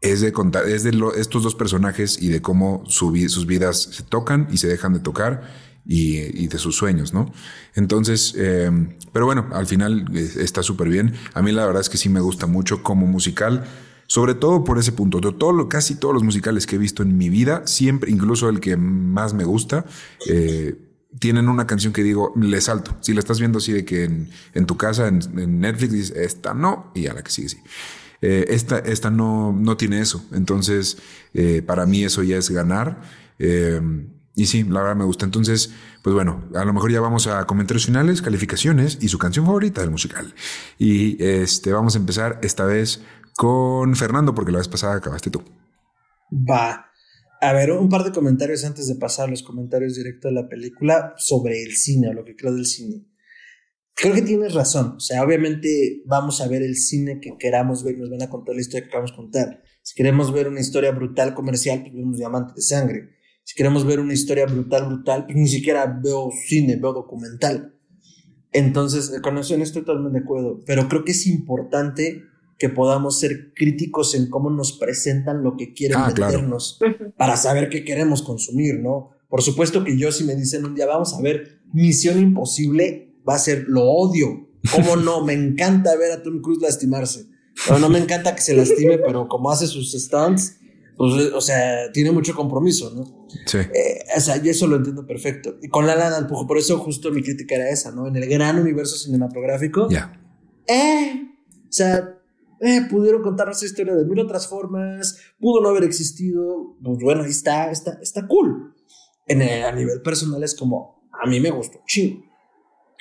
Es de contar, es de estos dos personajes y de cómo sus vidas se tocan y se dejan de tocar y, de sus sueños, ¿no? Entonces, em, pero bueno, al final eh, está súper bien. A mí la verdad es que sí me gusta mucho como musical, sobre todo por ese punto. todo casi todos los musicales que he visto en mi vida, siempre, incluso el que más me gusta, eh, tienen una canción que digo, le salto. Si la estás viendo así de que en, tu casa, en, Netflix, dices, esta no, y a la que sigue, sí. Eh, esta, esta no, no tiene eso. Entonces, para mí eso ya es ganar. Em, y sí, la verdad me gusta. Entonces, pues bueno, a lo mejor ya vamos a comentarios finales, calificaciones y su canción favorita del musical. Y este, vamos a empezar esta vez con Fernando, porque la vez pasada acabaste tú. Va. A ver, un par de comentarios antes de pasar los comentarios directos de la película sobre el cine o lo que creo del cine. Creo que tienes razón. O sea, obviamente vamos a ver el cine que queramos ver, nos van a contar la historia que queramos contar. Si queremos ver una historia brutal comercial, pues vemos Diamante de Sangre si queremos ver una historia brutal, brutal, pues ni siquiera veo cine, veo documental. Entonces, con eso no estoy totalmente de acuerdo, pero creo que es importante que podamos ser críticos en cómo nos presentan lo que quieren ah, meternos para saber qué queremos consumir, ¿no? Por supuesto que yo si me dicen un día vamos a ver Misión Imposible, va a ser lo odio. ¿Cómo no? Me encanta ver a Tom Cruise lastimarse. Pero no me encanta que se lastime, pero como hace sus stunts, pues, o sea, tiene mucho compromiso, ¿no? Sí. Eh, o sea, y eso lo entiendo perfecto. Y con La La por eso justo mi crítica era esa, ¿no? En el gran universo cinematográfico. Ya. Eh, o sea, eh, pudieron contar esa historia de mil otras formas, pudo no haber existido, pues bueno, ahí está, está, está cool. En a nivel personal es como, a mí me gustó, chido.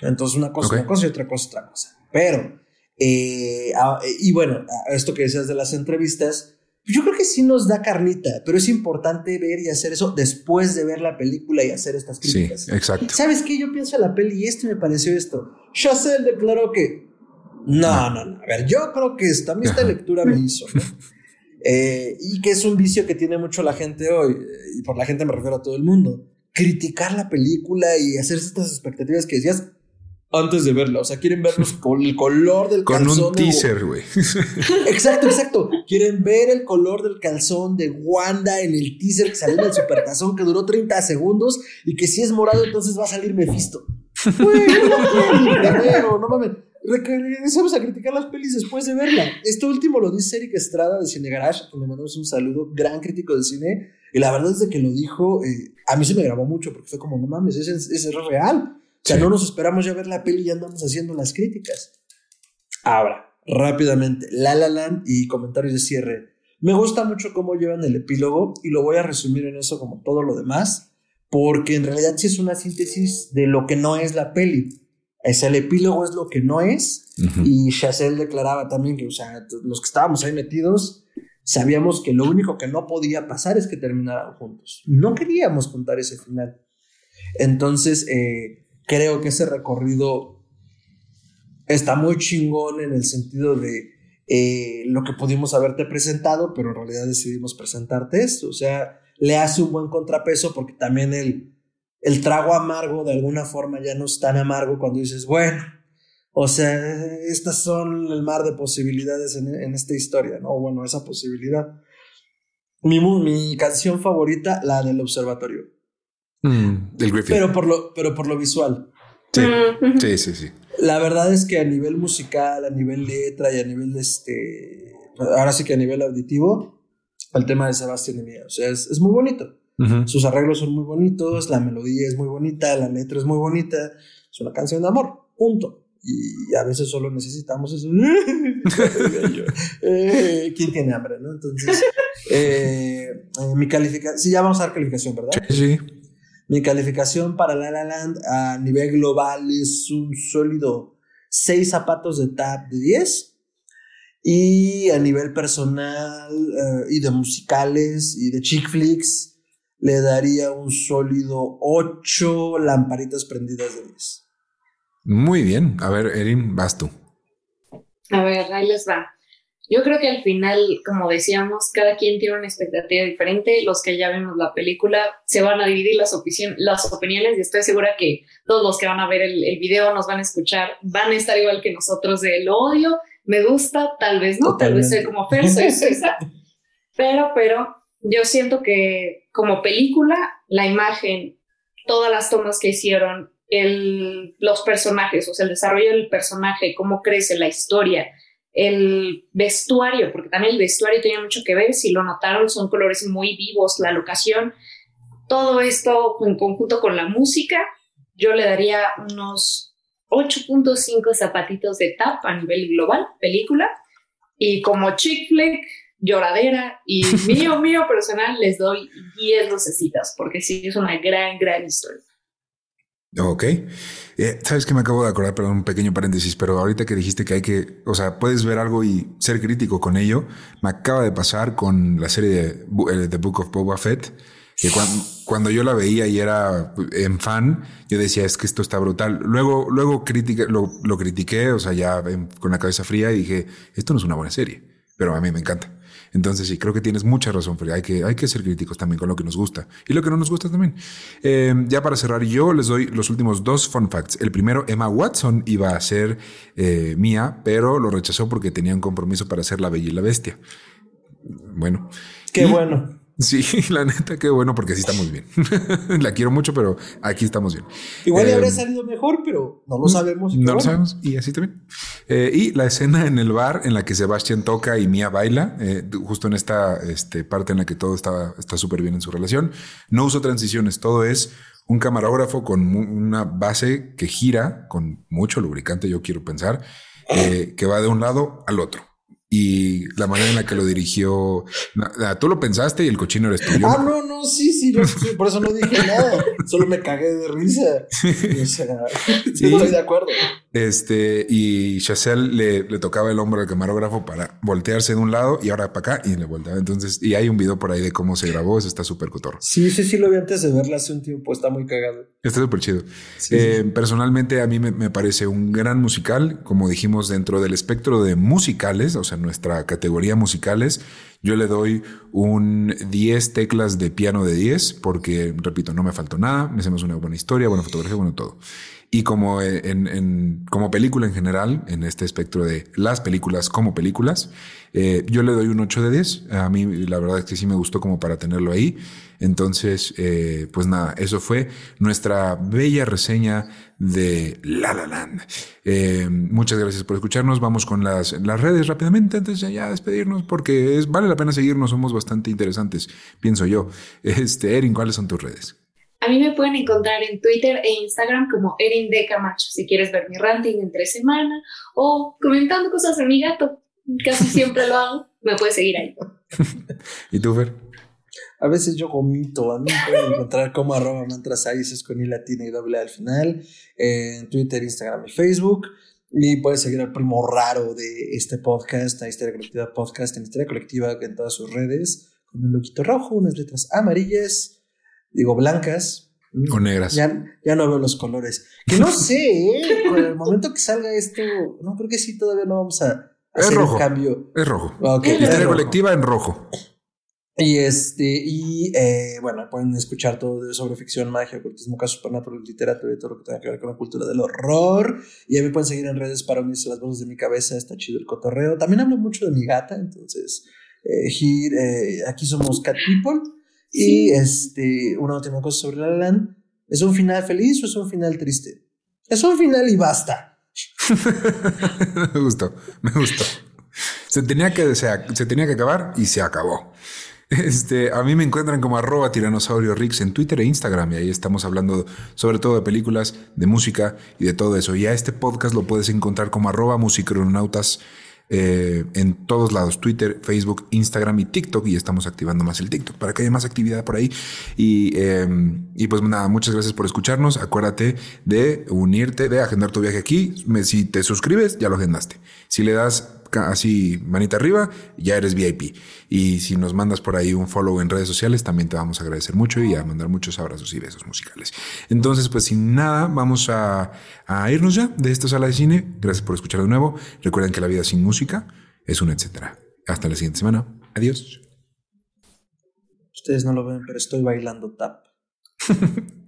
Entonces una cosa una cosa y otra cosa otra cosa. Pero, eh, ah, y bueno, esto que decías de las entrevistas, yo creo que sí nos da carnita, pero es importante ver y hacer eso después de ver la película y hacer estas críticas. Sí, exacto. ¿Sabes qué? Yo pienso en la peli y esto me pareció esto. Chazelle declaró que. No, no, no. A ver, yo creo que esta, a esta lectura me hizo. Eh, y que es un vicio que tiene mucho la gente hoy, y por la gente me refiero a todo el mundo. Criticar la película y hacer estas expectativas que decías, antes de verla. O sea, quieren verlos con el color del calzón. Con un teaser, güey. Exacto, exacto. Quieren ver el color del calzón de Wanda en el teaser que salió en el supertazón que duró 30 segundos y que si es morado, entonces va a salir Mephisto. Güey, no, mames. Empezamos a criticar las pelis después de verla. Esto último lo dice Eric Estrada de Cine Garage, le mandamos un saludo, gran crítico de cine. Y la verdad es que lo dijo, eh, a mí se me grabó mucho porque fue como, no mames, es, es real. O sea, no nos esperamos ya ver la peli y ya andamos haciendo las críticas. Ahora, rápidamente, La La Land y comentarios de cierre. Me gusta mucho cómo llevan el epílogo y lo voy a resumir en eso como todo lo demás, porque en realidad sí es una síntesis de lo que no es la peli. Es el epílogo es lo que no es y Chazelle declaraba también que, o sea, los que estábamos ahí metidos sabíamos que lo único que no podía pasar es que terminaran juntos. No queríamos contar ese final. Entonces, eh, creo que ese recorrido está muy chingón en el sentido de eh, lo que pudimos haberte presentado, pero en realidad decidimos presentarte esto. O sea, le hace un buen contrapeso porque también el, el trago amargo de alguna forma ya no es tan amargo cuando dices, bueno, o sea, estas son el mar de posibilidades en, esta historia, ¿no? Bueno, esa posibilidad. Mi, mi canción favorita, la del observatorio. Mm, Griffith. Pero por lo, pero por lo visual. Sí, sí, sí, sí. La verdad es que a nivel musical, a nivel letra y a nivel este. Ahora sí que a nivel auditivo, el tema de Sebastián y Mía. O sea, es, muy bonito. Sus arreglos son muy bonitos, la melodía es muy bonita, la letra es muy bonita. Es una canción de amor, punto. Y a veces solo necesitamos eso. Eh, ¿Quién tiene hambre, no? Entonces, eh, eh, mi calificación. Sí, ya vamos a dar calificación, ¿verdad? Sí. Mi calificación para La La Land a nivel global es un sólido 6 zapatos de tap de 10. Y a nivel personal eh, y de musicales y de chick flicks, le daría un sólido 8 lamparitas prendidas de 10. Muy bien. A ver, Erin, vas tú. A ver, ahí les va. Yo creo que al final, como decíamos, cada quien tiene una expectativa diferente. Los que ya vimos la película se van a dividir las, las opiniones y estoy segura que todos los que van a ver el, video nos van a escuchar, van a estar igual que nosotros de el odio, me gusta, tal vez no, tal vez soy como Fer, soy pero, pero yo siento que como película, la imagen, todas las tomas que hicieron, el, los personajes, o sea, el desarrollo del personaje, cómo crece la historia, el vestuario, porque también el vestuario tiene mucho que ver, si lo notaron, son colores muy vivos, la locación, todo esto en conjunto con la música, yo le daría unos 8.5 zapatitos de tap a nivel global, película, y como chick flick, lloradera y mío, mío personal, les doy 10 lucecitas, porque sí es una gran, gran historia. Ok. Eh, Sabes que me acabo de acordar, perdón, un pequeño paréntesis, pero ahorita que dijiste que hay que, o sea, puedes ver algo y ser crítico con ello, me acaba de pasar con la serie de eh, The Book of Boba Fett, que cuando, yo la veía y era en fan, yo decía, es que esto está brutal. Luego, luego lo, lo critiqué, o sea, ya con la cabeza fría y dije, esto no es una buena serie, pero a mí me encanta. Entonces sí, creo que tienes mucha razón, Fred. Hay que, hay que ser críticos también con lo que nos gusta y lo que no nos gusta también. Eh, ya para cerrar, yo les doy los últimos dos fun facts. El primero, Emma Watson iba a ser eh, mía, pero lo rechazó porque tenía un compromiso para ser la Bella y la Bestia. Bueno. Qué bueno. Sí, la neta, qué bueno, porque sí estamos bien. la quiero mucho, pero aquí estamos bien. Igual le habría em, salido mejor, pero no lo sabemos. No lo sabemos, y así también. Eh, y la escena en el bar en la que Sebastián toca y Mia baila, eh, justo en esta este, parte en la que todo está súper bien en su relación. No uso transiciones, todo es un camarógrafo con una base que gira con mucho lubricante, yo quiero pensar, eh, que va de un lado al otro y la manera en la que lo dirigió. Tú lo pensaste y el cochino eres tú. Ah, no, no, sí, sí, por eso no dije nada. Solo me cagué de risa. O sea, sí, estoy de acuerdo. Este, y Chazelle le, le, tocaba el hombro al camarógrafo para voltearse de un lado y ahora para acá y le volteaba. Entonces, y hay un video por ahí de cómo se grabó. Eso está súper cotorro. Sí, sí, sí, lo vi antes de verla hace un tiempo. Está muy cagado. Está súper chido. Eh, personalmente, a mí me, me parece un gran musical. Como dijimos, dentro del espectro de musicales, o sea, nuestra categoría musicales, yo le doy un 10 teclas de piano de 10 porque, repito, no me faltó nada, me hacemos una buena historia, buena fotografía, bueno, todo. Y como, en, como película en general, en este espectro de las películas como películas, eh, yo le doy un 8 de 10. A mí la verdad es que sí me gustó como para tenerlo ahí. Entonces, eh, pues nada, eso fue nuestra bella reseña de La La Land. Eh, muchas gracias por escucharnos. Vamos con las, las redes rápidamente antes de ya despedirnos porque es, vale la pena seguirnos. Somos bastante interesantes, pienso yo. Este, Erin, ¿cuáles son tus redes? A mí me pueden encontrar en Twitter e Instagram como Erin de Camacho, si quieres ver mi ranting entre semana o comentando cosas de mi gato. Casi siempre lo hago. Me puedes seguir ahí. ¿Y tú, Fer? A veces yo comito, a mí me pueden encontrar como arroba mantras es con i latina y doble al final, en Twitter, Instagram y Facebook. Y puedes seguir al primo raro de este podcast, a Historia Colectiva Podcast, en Historia Colectiva en todas sus redes, con un loquito rojo, unas letras amarillas digo, blancas. O negras. Ya, ya no veo los colores. Que no sé, ¿eh? Con el momento que salga esto, no creo que sí, todavía no vamos a hacer rojo. un cambio. Es rojo. Okay, Historia colectiva en rojo. Y este, y eh, bueno, pueden escuchar todo sobre ficción, magia, ocultismo, casos supernatural, literatura y todo lo que tenga que ver con la cultura del horror. Y a mí pueden seguir en redes para unirse las voces de mi cabeza, está chido el cotorreo. También hablo mucho de mi gata, entonces, eh, eh aquí somos Cat People. Y este, una última cosa sobre La Land. ¿Es un final feliz o es un final triste? Es un final y basta. me gustó, me gustó. Se tenía que, se, tenía que acabar y se acabó. Este, a mí me encuentran como arroba tiranosaurio Rix en Twitter e Instagram y ahí estamos hablando sobre todo de películas, de música y de todo eso. Y a este podcast lo puedes encontrar como arroba musicronautas eh, en todos lados, Twitter, Facebook, Instagram y TikTok, y estamos activando más el TikTok para que haya más actividad por ahí. Y, em, y pues nada, muchas gracias por escucharnos. Acuérdate de unirte, de agendar tu viaje aquí. si te suscribes, ya lo agendaste. Si le das así manita arriba, ya eres VIP. Y si nos mandas por ahí un follow en redes sociales, también te vamos a agradecer mucho y a mandar muchos abrazos y besos musicales. Entonces, pues sin nada, vamos a, a irnos ya de esta sala de cine. Gracias por escuchar de nuevo. Recuerden que la vida sin música es un etcétera. Hasta la siguiente semana. Adiós. Ustedes no lo ven, pero estoy bailando tap.